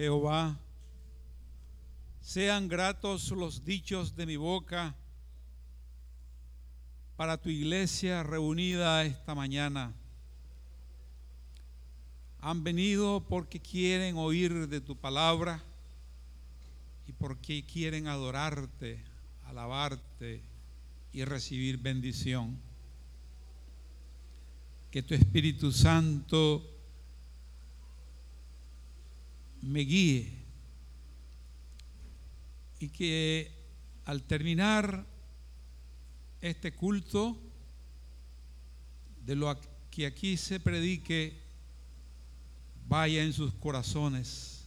Jehová. Sean gratos los dichos de mi boca para tu iglesia reunida esta mañana. Han venido porque quieren oír de tu palabra y porque quieren adorarte, alabarte y recibir bendición. Que tu Espíritu Santo me guíe y que al terminar este culto, de lo que aquí se predique, vaya en sus corazones.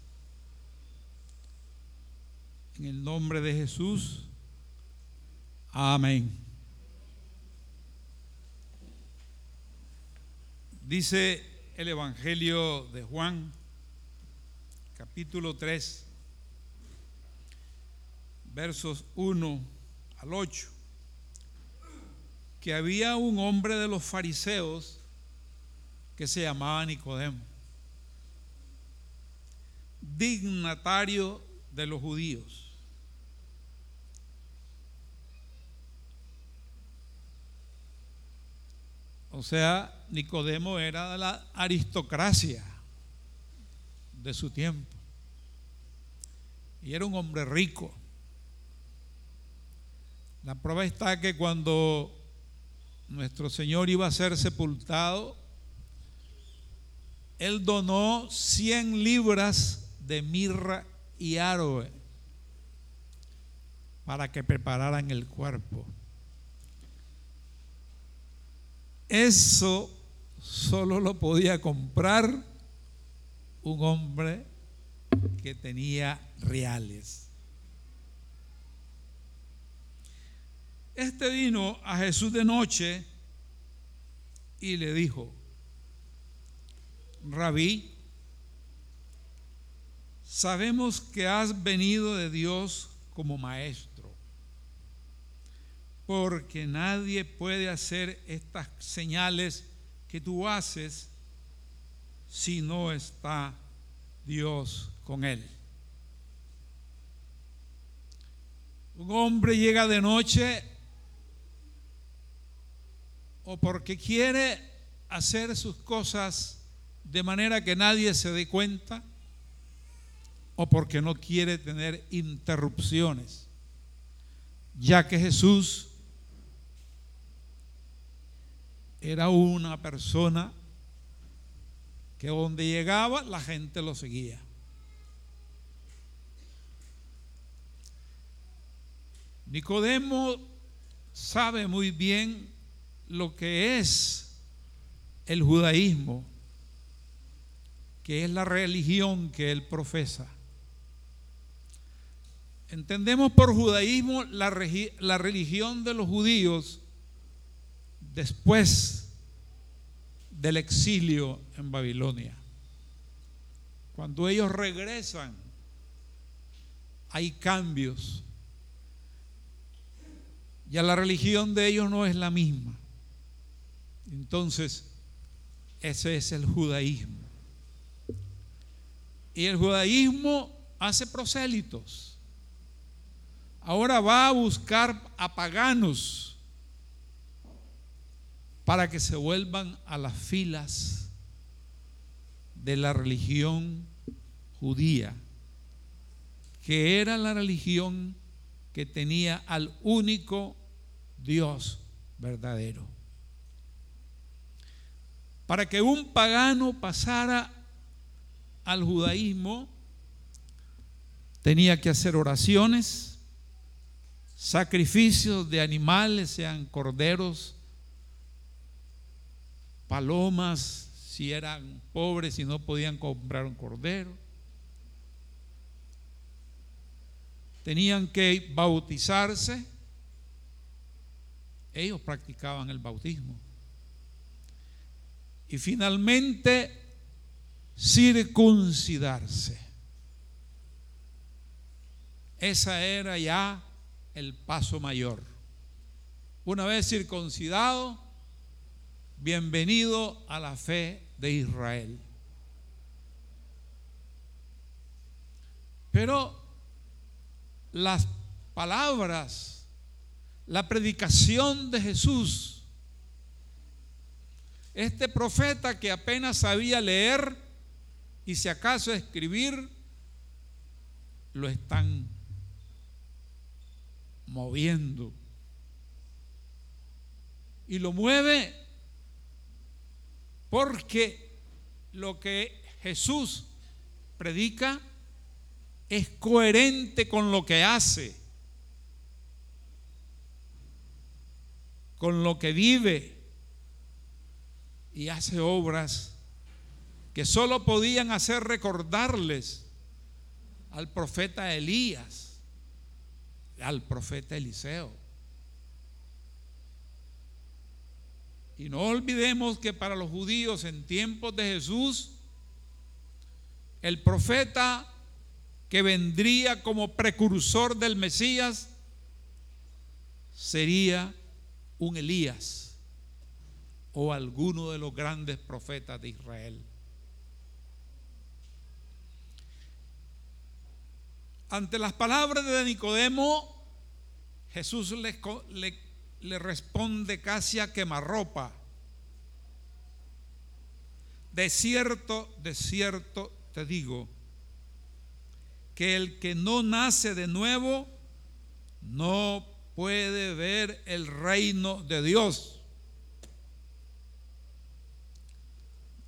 En el nombre de Jesús, amén. Dice el Evangelio de Juan, capítulo 3, versos 1 al 8, que había un hombre de los fariseos que se llamaba Nicodemo, dignatario de los judíos. O sea, Nicodemo era de la aristocracia de su tiempo. Y era un hombre rico. La prueba está que cuando nuestro Señor iba a ser sepultado, Él donó 100 libras de mirra y aro para que prepararan el cuerpo. Eso solo lo podía comprar un hombre que tenía reales. Este vino a Jesús de noche y le dijo, Rabí, sabemos que has venido de Dios como maestro, porque nadie puede hacer estas señales que tú haces si no está Dios con él. Un hombre llega de noche o porque quiere hacer sus cosas de manera que nadie se dé cuenta, o porque no quiere tener interrupciones, ya que Jesús era una persona que donde llegaba la gente lo seguía. Nicodemo sabe muy bien lo que es el judaísmo, que es la religión que él profesa. Entendemos por judaísmo la, la religión de los judíos después del exilio en Babilonia. Cuando ellos regresan, hay cambios. Ya la religión de ellos no es la misma. Entonces, ese es el judaísmo. Y el judaísmo hace prosélitos. Ahora va a buscar a paganos para que se vuelvan a las filas de la religión judía, que era la religión que tenía al único Dios verdadero. Para que un pagano pasara al judaísmo, tenía que hacer oraciones, sacrificios de animales, sean corderos, palomas, si eran pobres y no podían comprar un cordero. Tenían que bautizarse. Ellos practicaban el bautismo y finalmente circuncidarse. Esa era ya el paso mayor. Una vez circuncidado, bienvenido a la fe de Israel. Pero las palabras, la predicación de Jesús, este profeta que apenas sabía leer y si acaso escribir, lo están moviendo. Y lo mueve porque lo que Jesús predica es coherente con lo que hace, con lo que vive y hace obras que solo podían hacer recordarles al profeta Elías, al profeta Eliseo. Y no olvidemos que para los judíos en tiempos de Jesús, el profeta que vendría como precursor del Mesías sería un Elías o alguno de los grandes profetas de Israel. Ante las palabras de Nicodemo, Jesús le, le responde casi a quemarropa. De cierto, de cierto te digo, que el que no nace de nuevo no puede ver el reino de Dios.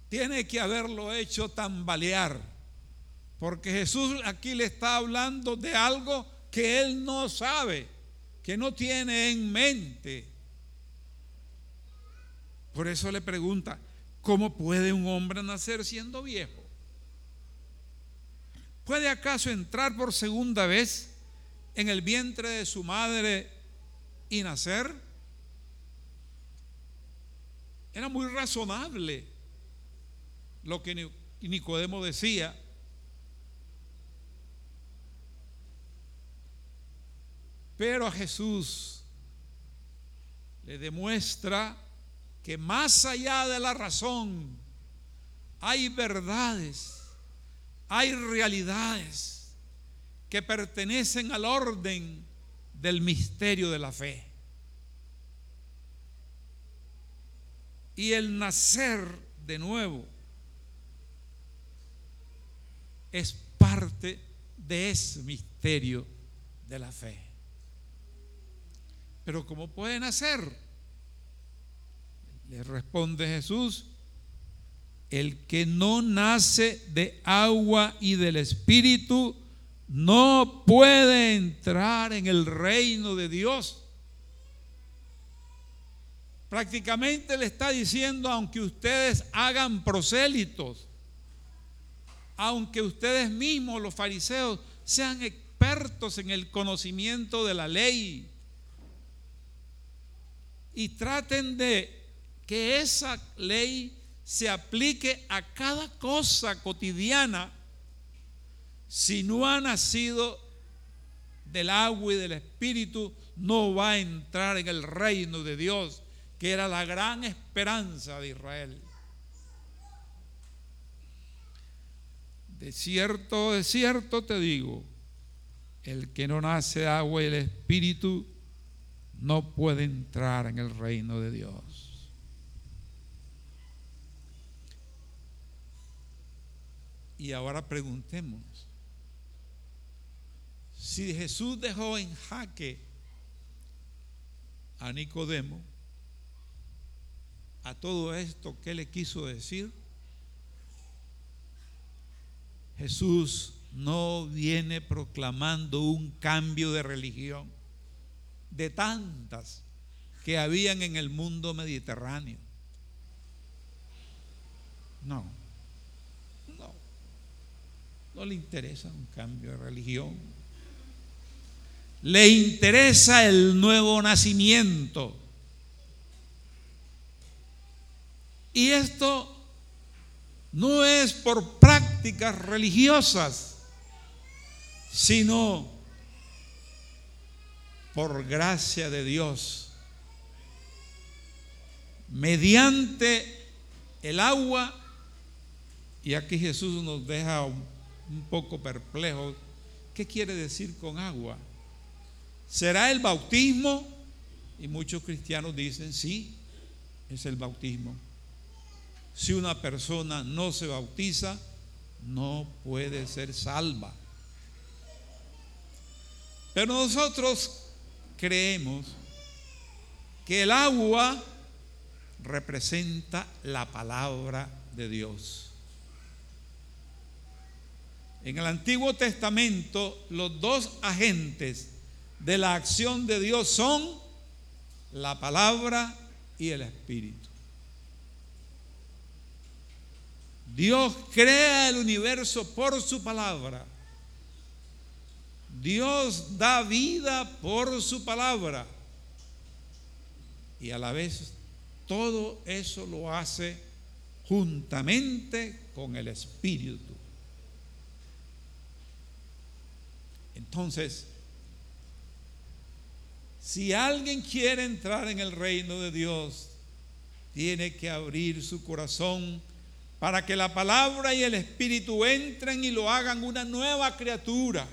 Tiene que haberlo hecho tambalear, porque Jesús aquí le está hablando de algo que él no sabe, que no tiene en mente. Por eso le pregunta, ¿cómo puede un hombre nacer siendo viejo? ¿Puede acaso entrar por segunda vez en el vientre de su madre y nacer? Era muy razonable lo que Nicodemo decía. Pero a Jesús le demuestra que más allá de la razón hay verdades hay realidades que pertenecen al orden del misterio de la fe. Y el nacer de nuevo es parte de ese misterio de la fe. Pero ¿cómo puede nacer? Le responde Jesús, el que no nace de agua y del Espíritu no puede entrar en el reino de Dios. Prácticamente le está diciendo, aunque ustedes hagan prosélitos, aunque ustedes mismos, los fariseos, sean expertos en el conocimiento de la ley y traten de que esa ley se aplique a cada cosa cotidiana, si no ha nacido del agua y del espíritu, no va a entrar en el reino de Dios, que era la gran esperanza de Israel. De cierto, de cierto te digo, el que no nace de agua y del espíritu no puede entrar en el reino de Dios. Y ahora preguntémonos, si Jesús dejó en jaque a Nicodemo, a todo esto, ¿qué le quiso decir? Jesús no viene proclamando un cambio de religión de tantas que habían en el mundo mediterráneo. No. No le interesa un cambio de religión. Le interesa el nuevo nacimiento. Y esto no es por prácticas religiosas, sino por gracia de Dios. Mediante el agua, y aquí Jesús nos deja un poco perplejo ¿Qué quiere decir con agua? ¿Será el bautismo? Y muchos cristianos dicen, sí, es el bautismo. Si una persona no se bautiza, no puede ser salva. Pero nosotros creemos que el agua representa la palabra de Dios. En el Antiguo Testamento, los dos agentes de la acción de Dios son la palabra y el Espíritu. Dios crea el universo por su palabra. Dios da vida por su palabra. Y a la vez todo eso lo hace juntamente con el Espíritu. Entonces, si alguien quiere entrar en el reino de Dios, tiene que abrir su corazón para que la palabra y el Espíritu entren y lo hagan una nueva criatura.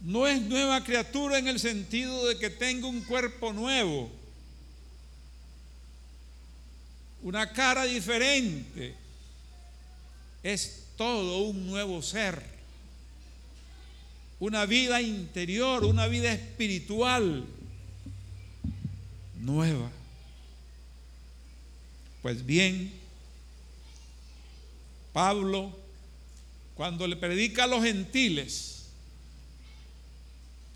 No es nueva criatura en el sentido de que tenga un cuerpo nuevo, una cara diferente. Es todo un nuevo ser una vida interior, una vida espiritual nueva. Pues bien, Pablo, cuando le predica a los gentiles,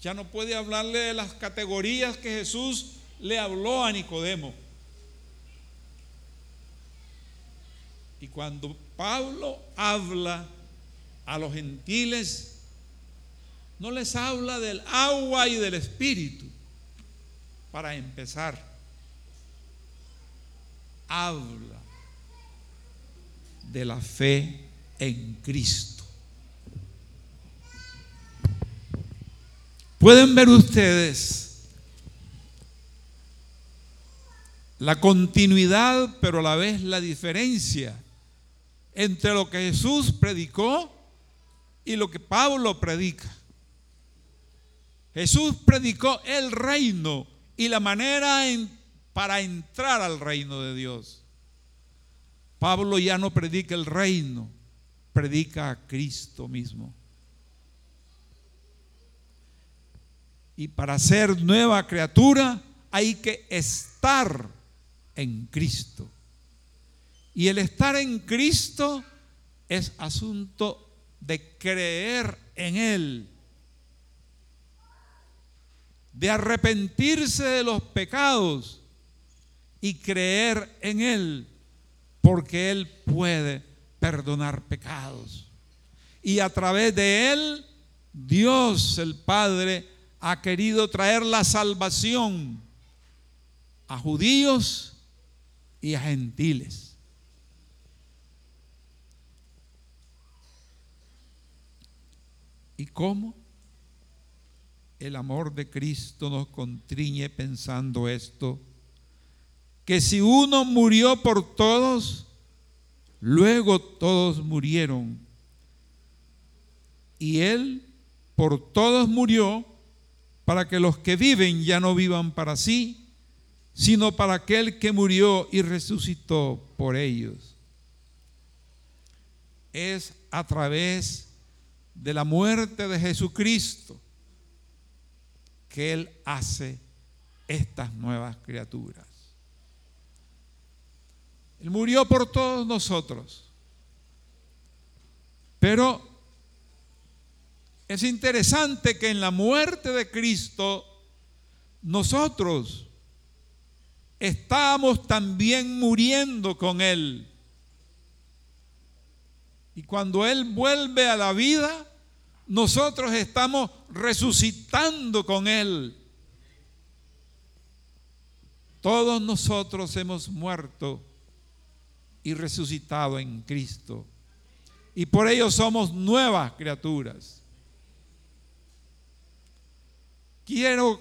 ya no puede hablarle de las categorías que Jesús le habló a Nicodemo. Y cuando Pablo habla a los gentiles, no les habla del agua y del espíritu. Para empezar, habla de la fe en Cristo. Pueden ver ustedes la continuidad, pero a la vez la diferencia entre lo que Jesús predicó y lo que Pablo predica. Jesús predicó el reino y la manera para entrar al reino de Dios. Pablo ya no predica el reino, predica a Cristo mismo. Y para ser nueva criatura hay que estar en Cristo. Y el estar en Cristo es asunto de creer en Él de arrepentirse de los pecados y creer en Él, porque Él puede perdonar pecados. Y a través de Él, Dios el Padre ha querido traer la salvación a judíos y a gentiles. ¿Y cómo? el amor de Cristo nos contriñe pensando esto, que si uno murió por todos, luego todos murieron. Y Él por todos murió para que los que viven ya no vivan para sí, sino para aquel que murió y resucitó por ellos. Es a través de la muerte de Jesucristo que Él hace estas nuevas criaturas. Él murió por todos nosotros. Pero es interesante que en la muerte de Cristo nosotros estamos también muriendo con Él. Y cuando Él vuelve a la vida, nosotros estamos resucitando con Él. Todos nosotros hemos muerto y resucitado en Cristo. Y por ello somos nuevas criaturas. Quiero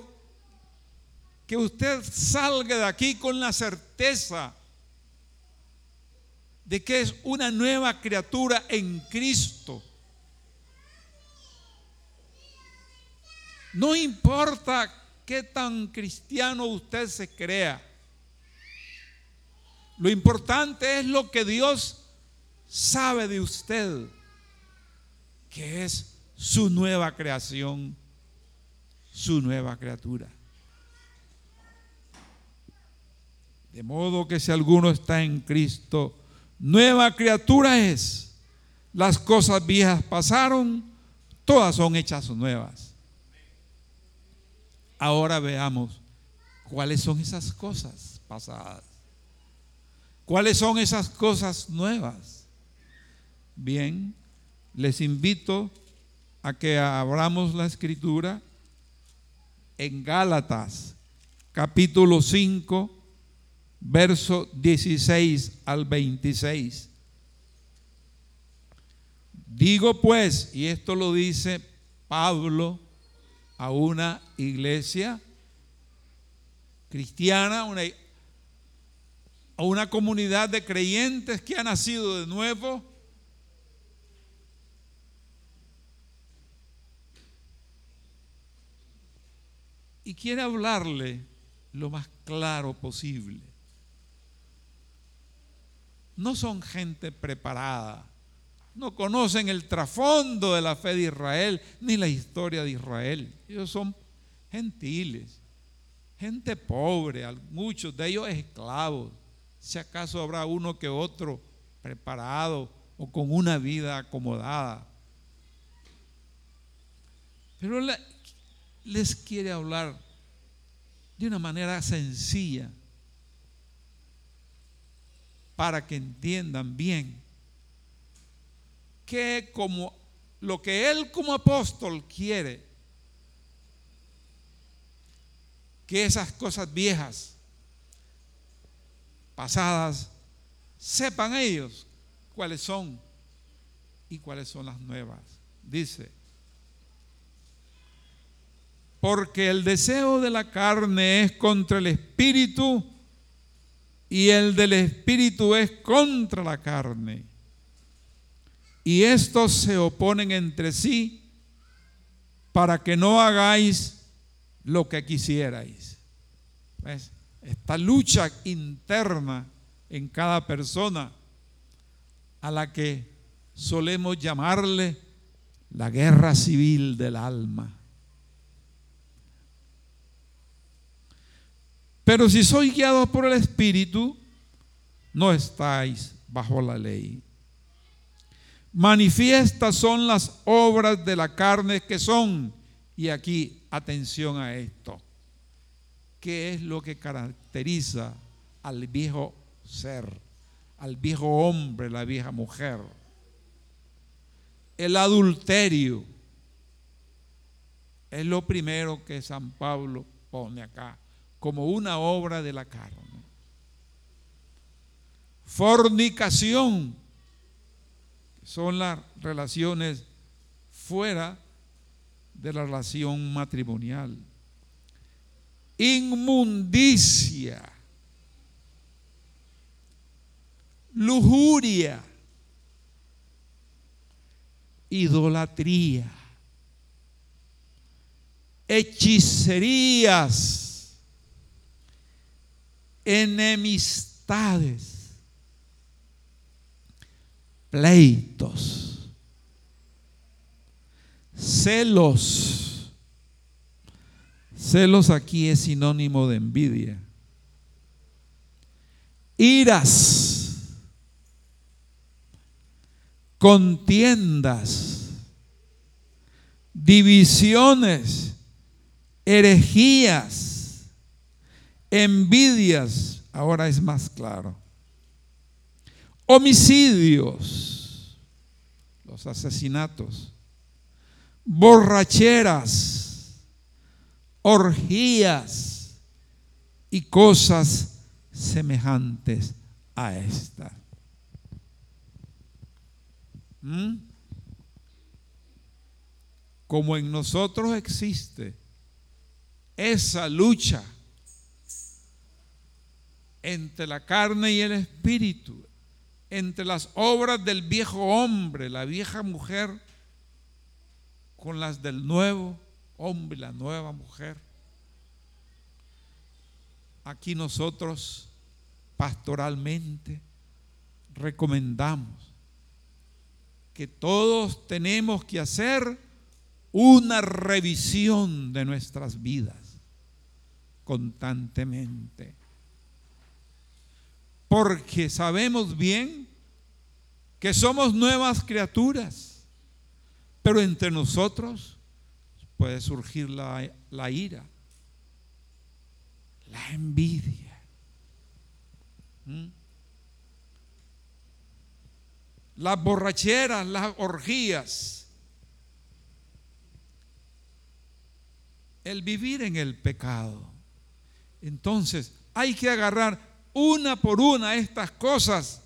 que usted salga de aquí con la certeza de que es una nueva criatura en Cristo. No importa qué tan cristiano usted se crea. Lo importante es lo que Dios sabe de usted, que es su nueva creación su nueva criatura. De modo que si alguno está en Cristo, nueva criatura es. Las cosas viejas pasaron, todas son hechas nuevas. Ahora veamos cuáles son esas cosas pasadas. ¿Cuáles son esas cosas nuevas? Bien, les invito a que abramos la escritura en Gálatas, capítulo 5, verso 16 al 26. Digo pues, y esto lo dice Pablo a una iglesia cristiana, a una comunidad de creyentes que ha nacido de nuevo. Y quiere hablarle lo más claro posible. No son gente preparada no conocen el trasfondo de la fe de Israel ni la historia de Israel. Ellos son gentiles, gente pobre, muchos de ellos esclavos. Si acaso habrá uno que otro preparado o con una vida acomodada. Pero les quiere hablar de una manera sencilla para que entiendan bien que como lo que él como apóstol quiere, que esas cosas viejas, pasadas, sepan ellos cuáles son y cuáles son las nuevas. Dice, porque el deseo de la carne es contra el espíritu y el del espíritu es contra la carne y estos se oponen entre sí para que no hagáis lo que quisierais. Esta lucha interna en cada persona a la que solemos llamarle la guerra civil del alma. Pero si sois guiados por el Espíritu, no estáis bajo la ley. Manifiestas son las obras de la carne que son, y aquí atención a esto, ¿qué es lo que caracteriza al viejo ser, al viejo hombre, la vieja mujer? El adulterio es lo primero que San Pablo pone acá, como una obra de la carne. Fornicación son las relaciones fuera de la relación matrimonial. Inmundicia, lujuria, idolatría, hechicerías, enemistades pleitos, celos. Celos aquí es sinónimo de envidia. Iras, contiendas, divisiones, herejías, envidias. Ahora es más claro homicidios, los asesinatos, borracheras, orgías y cosas semejantes a esta. ¿Mm? Como en nosotros existe esa lucha entre la carne y el espíritu, entre las obras del viejo hombre, la vieja mujer, con las del nuevo hombre, la nueva mujer. Aquí nosotros pastoralmente recomendamos que todos tenemos que hacer una revisión de nuestras vidas constantemente. Porque sabemos bien que somos nuevas criaturas, pero entre nosotros puede surgir la, ira, la envidia. ¿Mm? Las borracheras, las orgías. El vivir en el pecado. Entonces, hay que agarrar una por una estas cosas.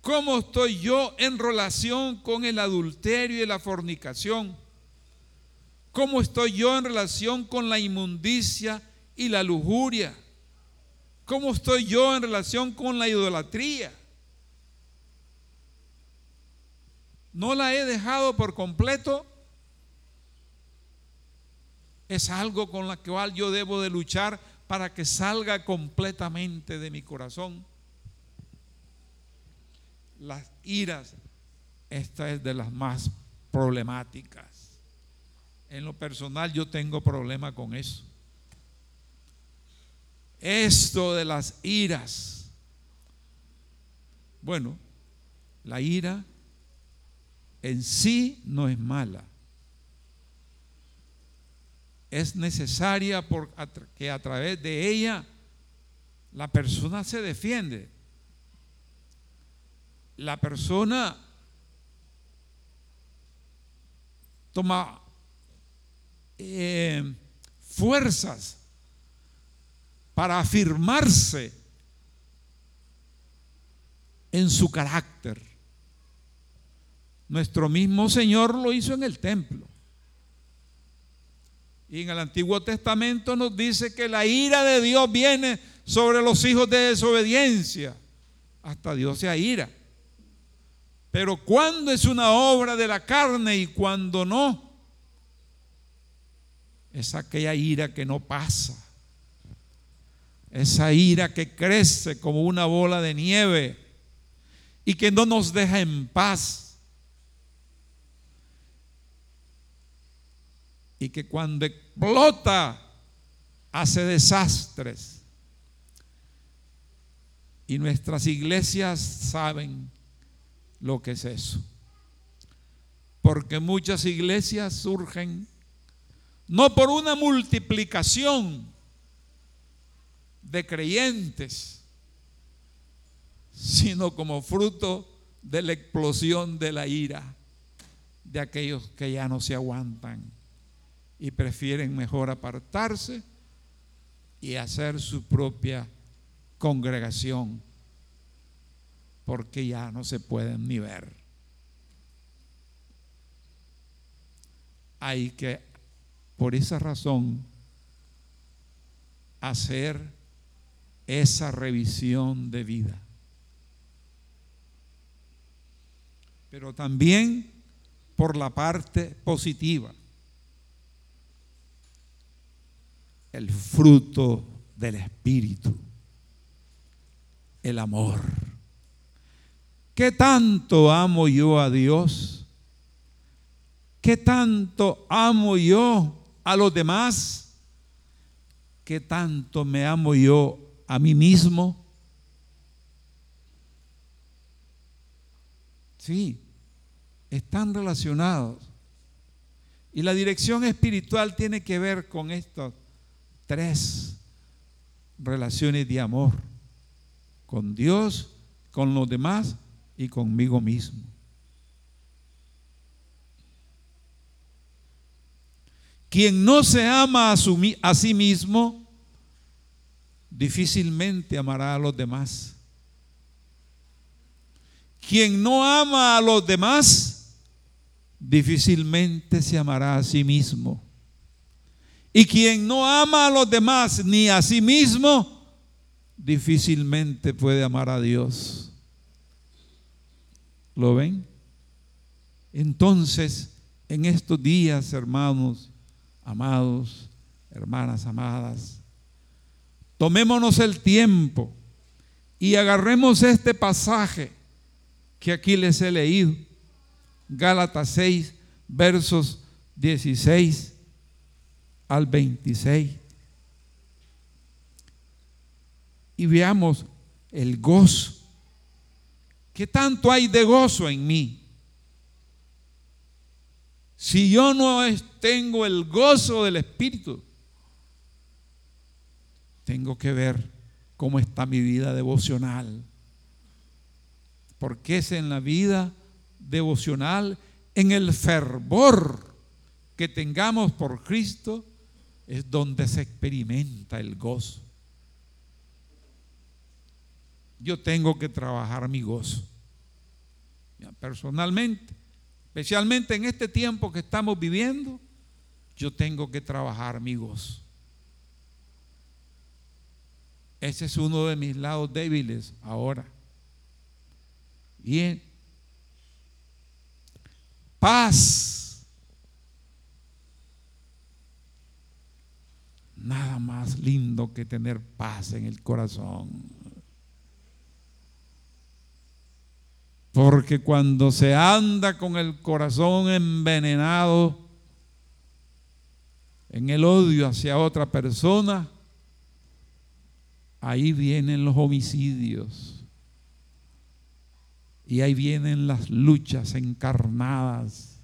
¿Cómo estoy yo en relación con el adulterio y la fornicación? ¿Cómo estoy yo en relación con la inmundicia y la lujuria? ¿Cómo estoy yo en relación con la idolatría? ¿No la he dejado por completo? Es algo con la cual yo debo de luchar para que salga completamente de mi corazón. Las iras, esta es de las más problemáticas. En lo personal yo tengo problema con eso. Esto de las iras. Bueno, la ira en sí no es mala. Es necesaria porque a través de ella la persona se defiende. La persona toma eh, fuerzas para afirmarse en su carácter. Nuestro mismo Señor lo hizo en el templo. Y en el Antiguo Testamento nos dice que la ira de Dios viene sobre los hijos de desobediencia. Hasta Dios se ira. Pero cuando es una obra de la carne y cuando no, es aquella ira que no pasa. Esa ira que crece como una bola de nieve y que no nos deja en paz. Y que cuando explota hace desastres. Y nuestras iglesias saben lo que es eso. Porque muchas iglesias surgen no por una multiplicación de creyentes, sino como fruto de la explosión de la ira de aquellos que ya no se aguantan y prefieren mejor apartarse y hacer su propia congregación, porque ya no se pueden ni ver. Hay que por esa razón, hacer esa revisión de vida. Pero también por la parte positiva, el fruto del Espíritu, el amor. ¿Qué tanto amo yo a Dios? ¿Qué tanto amo yo a los demás, que tanto me amo yo a mí mismo. Sí, están relacionados. Y la dirección espiritual tiene que ver con estas tres relaciones de amor, con Dios, con los demás y conmigo mismo. Quien no se ama a, sí mismo, difícilmente amará a los demás. Quien no ama a los demás, difícilmente se amará a sí mismo. Y quien no ama a los demás ni a sí mismo, difícilmente puede amar a Dios. ¿Lo ven? Entonces, en estos días, hermanos, amados, hermanas amadas, tomémonos el tiempo y agarremos este pasaje que aquí les he leído, Gálatas 6, versos 16 al 26. Y veamos el gozo. ¿Qué tanto hay de gozo en mí? Si yo no tengo el gozo del Espíritu, tengo que ver cómo está mi vida devocional. Porque es en la vida devocional, en el fervor que tengamos por Cristo, es donde se experimenta el gozo. Yo tengo que trabajar mi gozo. Personalmente, especialmente en este tiempo que estamos viviendo, yo tengo que trabajar mi gozo. Ese es uno de mis lados débiles ahora. Bien. Paz. Nada más lindo que tener paz en el corazón. Porque cuando se anda con el corazón envenenado en el odio hacia otra persona, ahí vienen los homicidios. Y ahí vienen las luchas encarnadas,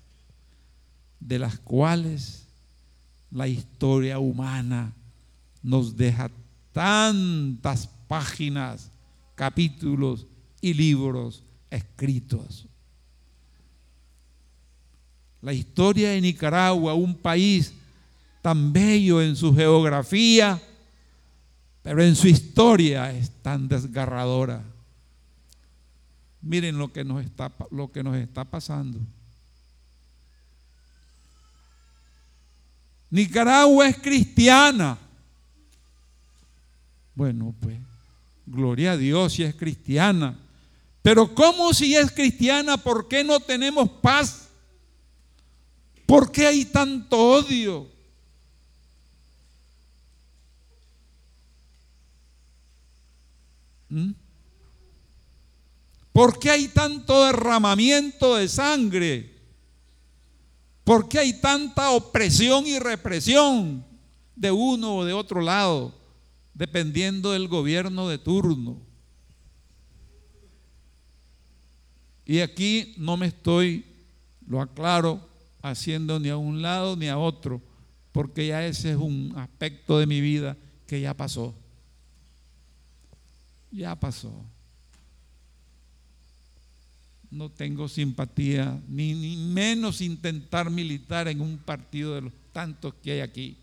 de las cuales la historia humana nos deja tantas páginas, capítulos y libros escritos. La historia de Nicaragua, un país tan bello en su geografía, pero en su historia es tan desgarradora. Miren lo que nos está, lo que nos está pasando. Nicaragua es cristiana. Bueno, pues, gloria a Dios si es cristiana. Pero ¿cómo si es cristiana? ¿Por qué no tenemos paz? ¿Por qué hay tanto odio? ¿Mm? ¿Por qué hay tanto derramamiento de sangre? ¿Por qué hay tanta opresión y represión de uno o de otro lado, dependiendo del gobierno de turno? Y aquí no me estoy, lo aclaro, haciendo ni a un lado ni a otro, porque ya ese es un aspecto de mi vida que ya pasó. Ya pasó. No tengo simpatía, ni, ni menos intentar militar en un partido de los tantos que hay aquí,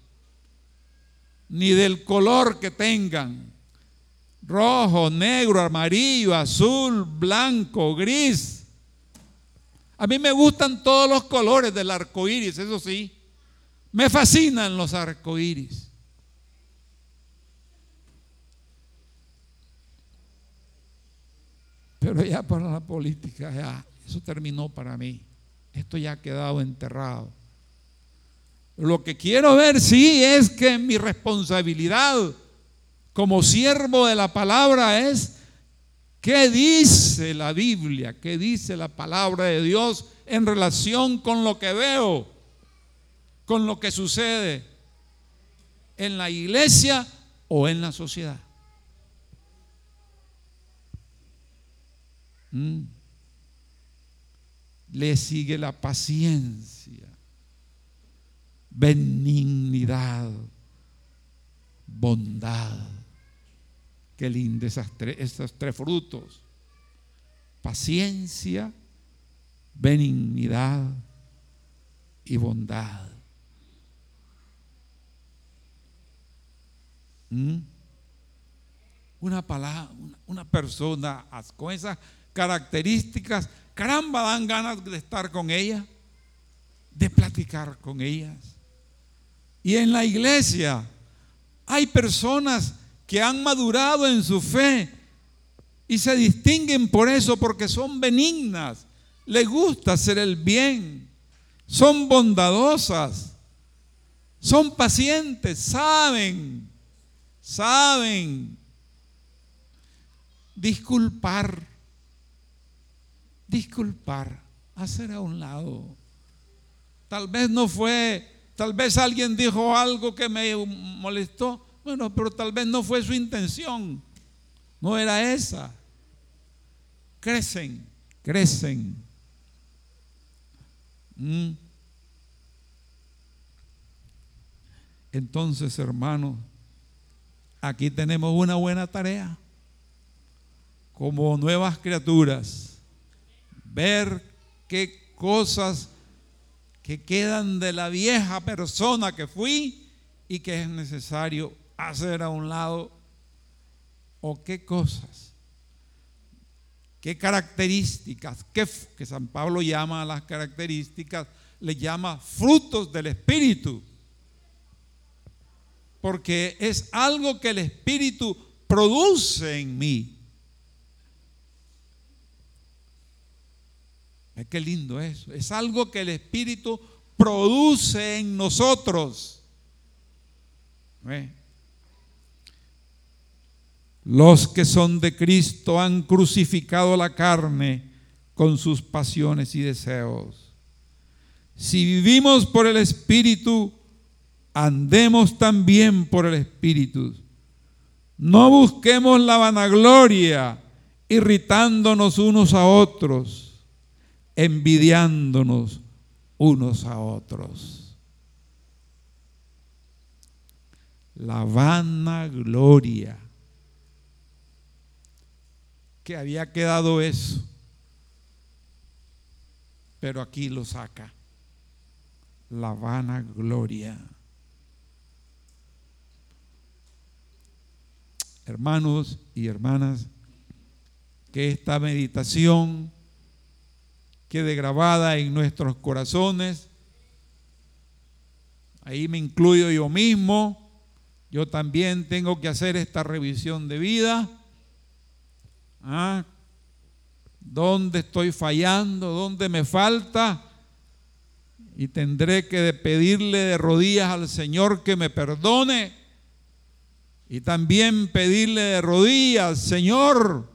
ni del color que tengan rojo, negro, amarillo, azul, blanco, gris. A mí me gustan todos los colores del arco iris, eso sí. Me fascinan los arcoíris. Pero ya para la política, ya, eso terminó para mí. Esto ya ha quedado enterrado. Lo que quiero ver, sí, es que mi responsabilidad como siervo de la palabra es qué dice la Biblia, qué dice la palabra de Dios en relación con lo que veo, con lo que sucede en la iglesia o en la sociedad. Mm. Le sigue la paciencia, benignidad, bondad Qué lindo esas tres, esos tres frutos. Paciencia, benignidad y bondad. ¿Mm? Una palabra, una persona con esas características, caramba, dan ganas de estar con ella, de platicar con ellas. Y en la iglesia hay personas que han madurado en su fe y se distinguen por eso, porque son benignas, les gusta hacer el bien, son bondadosas. Son pacientes, saben, saben disculpar, disculpar, hacer a un lado. Tal vez no fue, tal vez alguien dijo algo que me molestó, bueno, pero tal vez no fue su intención, no era esa. Crecen, crecen. Mm. Entonces, hermanos, aquí tenemos una buena tarea. Como nuevas criaturas, ver qué cosas que quedan de la vieja persona que fui y que es necesario hacer a un lado o qué cosas, qué características, qué, que San Pablo llama a las características, le llama frutos del Espíritu porque es algo que el Espíritu produce en mí. Qué lindo eso. Es algo que el Espíritu produce en nosotros. Los que son de Cristo han crucificado la carne con sus pasiones y deseos. Si vivimos por el Espíritu, andemos también por el Espíritu. No busquemos la vanagloria, irritándonos unos a otros, envidiándonos unos a otros. La vanagloria. Que había quedado eso. Pero aquí lo saca. La vanagloria. hermanos y hermanas, que esta meditación quede grabada en nuestros corazones. Ahí me incluyo yo mismo. Yo también tengo que hacer esta revisión de vida. ¿Ah? ¿Dónde estoy fallando? ¿Dónde me falta? Y tendré que pedirle de rodillas al Señor que me perdone y también pedirle de rodillas, Señor,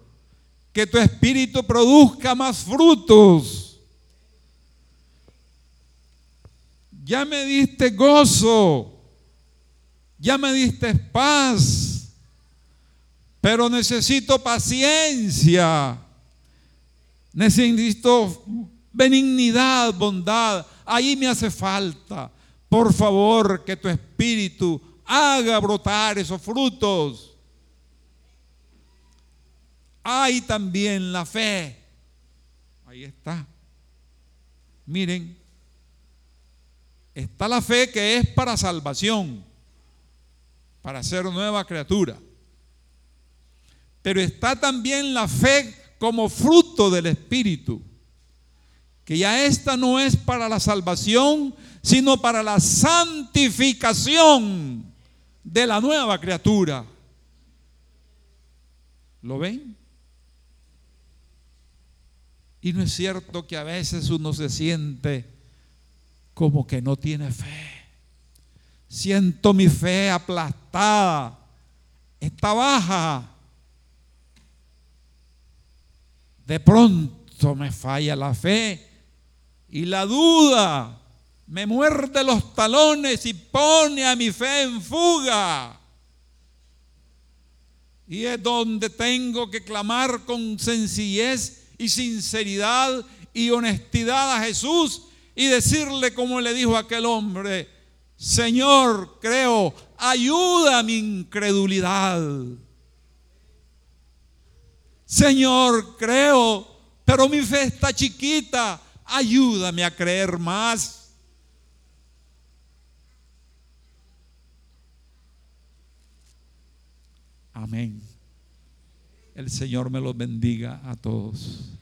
que tu espíritu produzca más frutos. Ya me diste gozo, ya me diste paz, pero necesito paciencia, necesito benignidad, bondad. Ahí me hace falta. Por favor, que tu espíritu haga brotar esos frutos. Hay también la fe. Ahí está. Miren, está la fe que es para salvación, para ser nueva criatura. Pero está también la fe como fruto del Espíritu, que ya esta no es para la salvación, sino para la santificación de la nueva criatura. ¿Lo ven? Y no es cierto que a veces uno se siente como que no tiene fe. Siento mi fe aplastada, está baja. De pronto me falla la fe y la duda me muerde los talones y pone a mi fe en fuga. Y es donde tengo que clamar con sencillez y sinceridad y honestidad a Jesús y decirle como le dijo aquel hombre, Señor, creo, ayuda a mi incredulidad. Señor, creo, pero mi fe está chiquita, ayúdame a creer más. Amén. El Señor me los bendiga a todos.